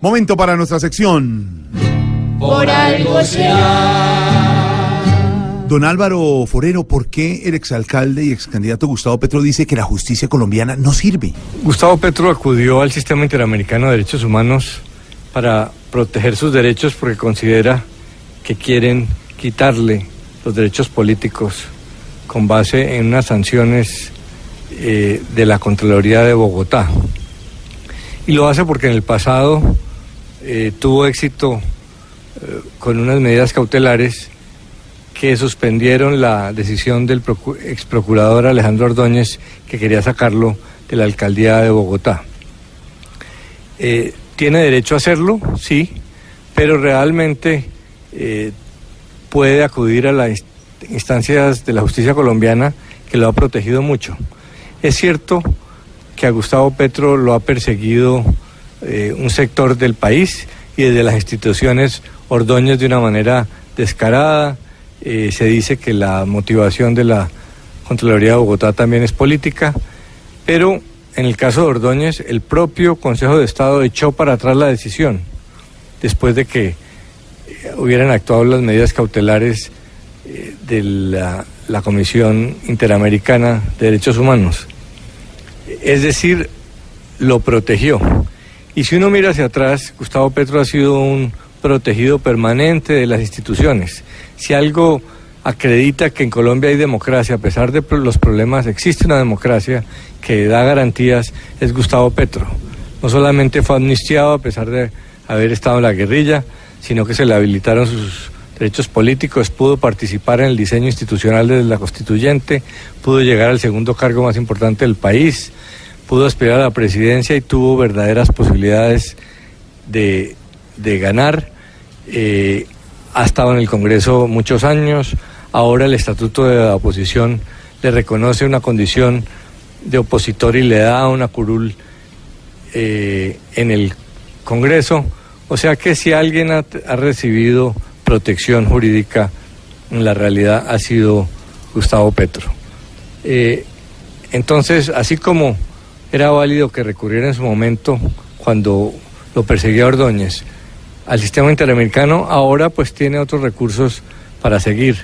Momento para nuestra sección. Por algo será. Don Álvaro Forero, ¿por qué el exalcalde y excandidato Gustavo Petro dice que la justicia colombiana no sirve? Gustavo Petro acudió al Sistema Interamericano de Derechos Humanos para proteger sus derechos porque considera que quieren quitarle los derechos políticos con base en unas sanciones eh, de la Contraloría de Bogotá. Y lo hace porque en el pasado eh, tuvo éxito eh, con unas medidas cautelares que suspendieron la decisión del ex procurador Alejandro Ordóñez que quería sacarlo de la alcaldía de Bogotá. Eh, ¿Tiene derecho a hacerlo? Sí, pero realmente puede acudir a las instancias de la justicia colombiana que lo ha protegido mucho. Es cierto que a Gustavo Petro lo ha perseguido eh, un sector del país y desde las instituciones Ordóñez de una manera descarada, eh, se dice que la motivación de la Contraloría de Bogotá también es política, pero en el caso de Ordóñez, el propio Consejo de Estado echó para atrás la decisión, después de que hubieran actuado las medidas cautelares eh, de la Comisión Interamericana de Derechos Humanos. Es decir, lo protegió. Y si uno mira hacia atrás, Gustavo Petro ha sido un protegido permanente de las instituciones. Si algo acredita que en Colombia hay democracia, a pesar de los problemas, existe una democracia que da garantías, es Gustavo Petro. No solamente fue amnistiado a pesar de haber estado en la guerrilla, sino que se le habilitaron sus derechos políticos, pudo participar en el diseño institucional de la constituyente, pudo llegar al segundo cargo más importante del país, pudo aspirar a la presidencia y tuvo verdaderas posibilidades de de ganar. Eh, ha estado en el Congreso muchos años. Ahora el Estatuto de la Oposición le reconoce una condición de opositor y le da una curul eh, en el Congreso. O sea que si alguien ha, recibido protección jurídica, en la realidad ha sido Gustavo Petro. Eh, entonces, así como era válido que recurriera en su momento cuando lo perseguía Ordóñez, al sistema interamericano, ahora pues tiene otros recursos para seguir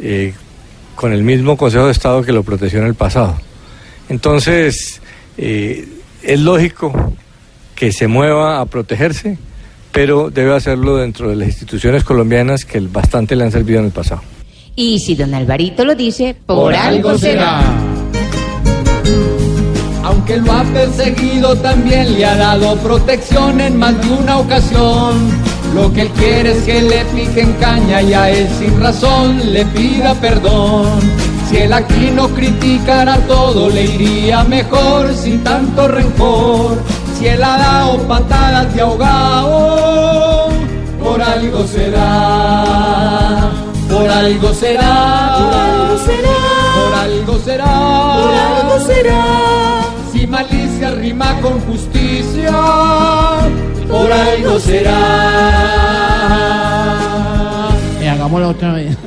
eh, con el mismo Consejo de Estado que lo protegió en el pasado. Entonces, eh, es lógico que se mueva a protegerse, pero debe hacerlo dentro de las instituciones colombianas que bastante le han servido en el pasado. Y si don Alvarito lo dice, por, algo será. Aunque lo ha perseguido, también le ha dado protección en más de una ocasión. Lo que él quiere es que le piquen caña y a él sin razón le pida perdón. Si él aquí no criticara todo, le iría mejor sin tanto rencor. Si él ha dado patadas de ahogado, por algo será. Por algo será. Por algo será. Por algo será. Por algo será si malicia rima con justicia, por algo será. Y hagámoslo otra vez.